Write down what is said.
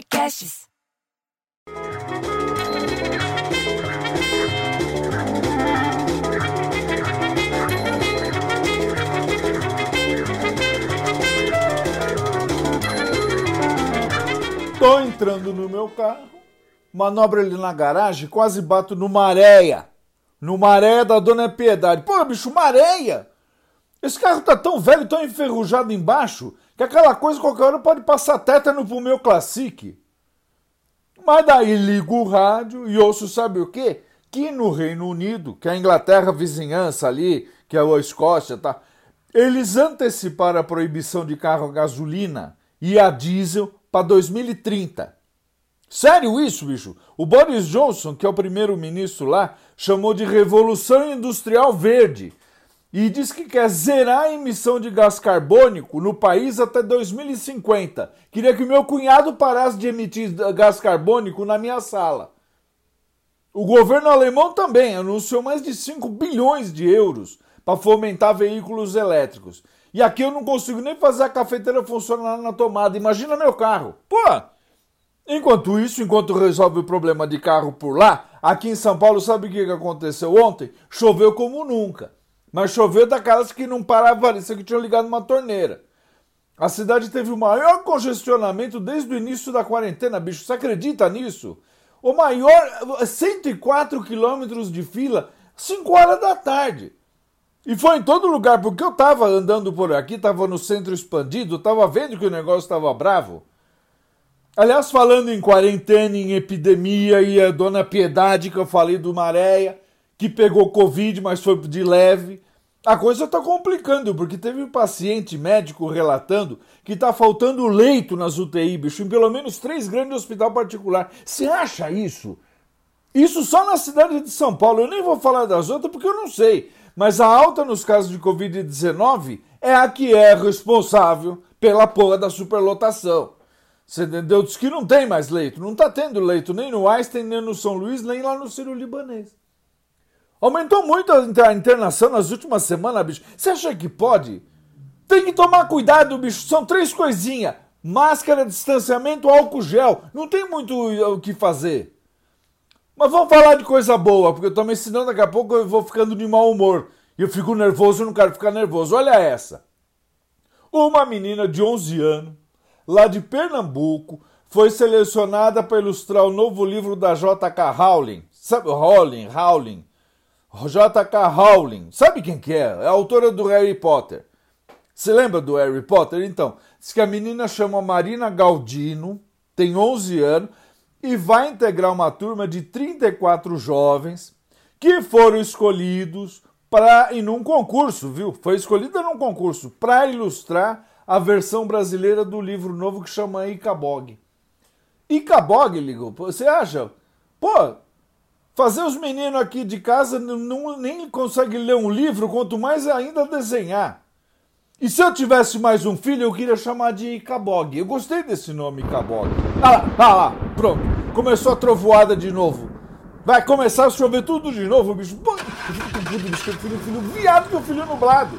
Podcasts. Tô entrando no meu carro, manobra ali na garagem, quase bato numa areia. Numa areia da Dona Piedade. Pô, bicho, uma areia! Esse carro tá tão velho, tão enferrujado embaixo, que aquela coisa qualquer hora pode passar tétano pro meu Classic. Mas daí ligo o rádio e ouço, sabe o quê? Que no Reino Unido, que é a Inglaterra vizinhança ali, que é a Escócia, tá? Eles anteciparam a proibição de carro a gasolina e a diesel para 2030. Sério isso, bicho? O Boris Johnson, que é o primeiro-ministro lá, chamou de Revolução Industrial Verde e diz que quer zerar a emissão de gás carbônico no país até 2050. Queria que meu cunhado parasse de emitir gás carbônico na minha sala. O governo alemão também anunciou mais de 5 bilhões de euros para fomentar veículos elétricos. E aqui eu não consigo nem fazer a cafeteira funcionar na tomada. Imagina meu carro. Pô! Enquanto isso, enquanto resolve o problema de carro por lá, aqui em São Paulo, sabe o que aconteceu ontem? Choveu como nunca. Mas choveu daquelas que não parava, parecia que tinham ligado uma torneira. A cidade teve o maior congestionamento desde o início da quarentena, bicho. Você acredita nisso? O maior, 104 quilômetros de fila, 5 horas da tarde. E foi em todo lugar, porque eu tava andando por aqui, tava no centro expandido, tava vendo que o negócio estava bravo. Aliás, falando em quarentena, em epidemia, e a dona Piedade, que eu falei do Maréia, que pegou Covid, mas foi de leve. A coisa está complicando, porque teve um paciente médico relatando que está faltando leito nas UTI, bicho, em pelo menos três grandes hospitais particulares. Você acha isso? Isso só na cidade de São Paulo. Eu nem vou falar das outras porque eu não sei. Mas a alta nos casos de Covid-19 é a que é responsável pela porra da superlotação. Você entendeu? Diz que não tem mais leito. Não está tendo leito nem no Einstein, nem no São Luís, nem lá no Ciro Libanês. Aumentou muito a internação nas últimas semanas, bicho. Você acha que pode? Tem que tomar cuidado, bicho. São três coisinhas: máscara, distanciamento, álcool gel. Não tem muito o que fazer. Mas vamos falar de coisa boa, porque eu me ensinando daqui a pouco eu vou ficando de mau humor. E eu fico nervoso, eu não quero ficar nervoso. Olha essa. Uma menina de 11 anos, lá de Pernambuco, foi selecionada para ilustrar o novo livro da J.K. Rowling. Sabe, Rowling, Rowling J.K. Rowling, sabe quem que é? É a autora do Harry Potter. Você lembra do Harry Potter? Então, diz que a menina chama Marina Galdino, tem 11 anos e vai integrar uma turma de 34 jovens que foram escolhidos para em um concurso, viu? Foi escolhida num concurso para ilustrar a versão brasileira do livro novo que chama Icabog. Icabog, ligou. Você acha? Pô, Fazer os meninos aqui de casa não, nem conseguem ler um livro, quanto mais ainda desenhar. E se eu tivesse mais um filho, eu queria chamar de Icabog. Eu gostei desse nome, Icabog. Ah lá, ah lá, pronto. Começou a trovoada de novo. Vai começar a chover tudo de novo, bicho. Bicho. Filho, filho viado que o filho nublado.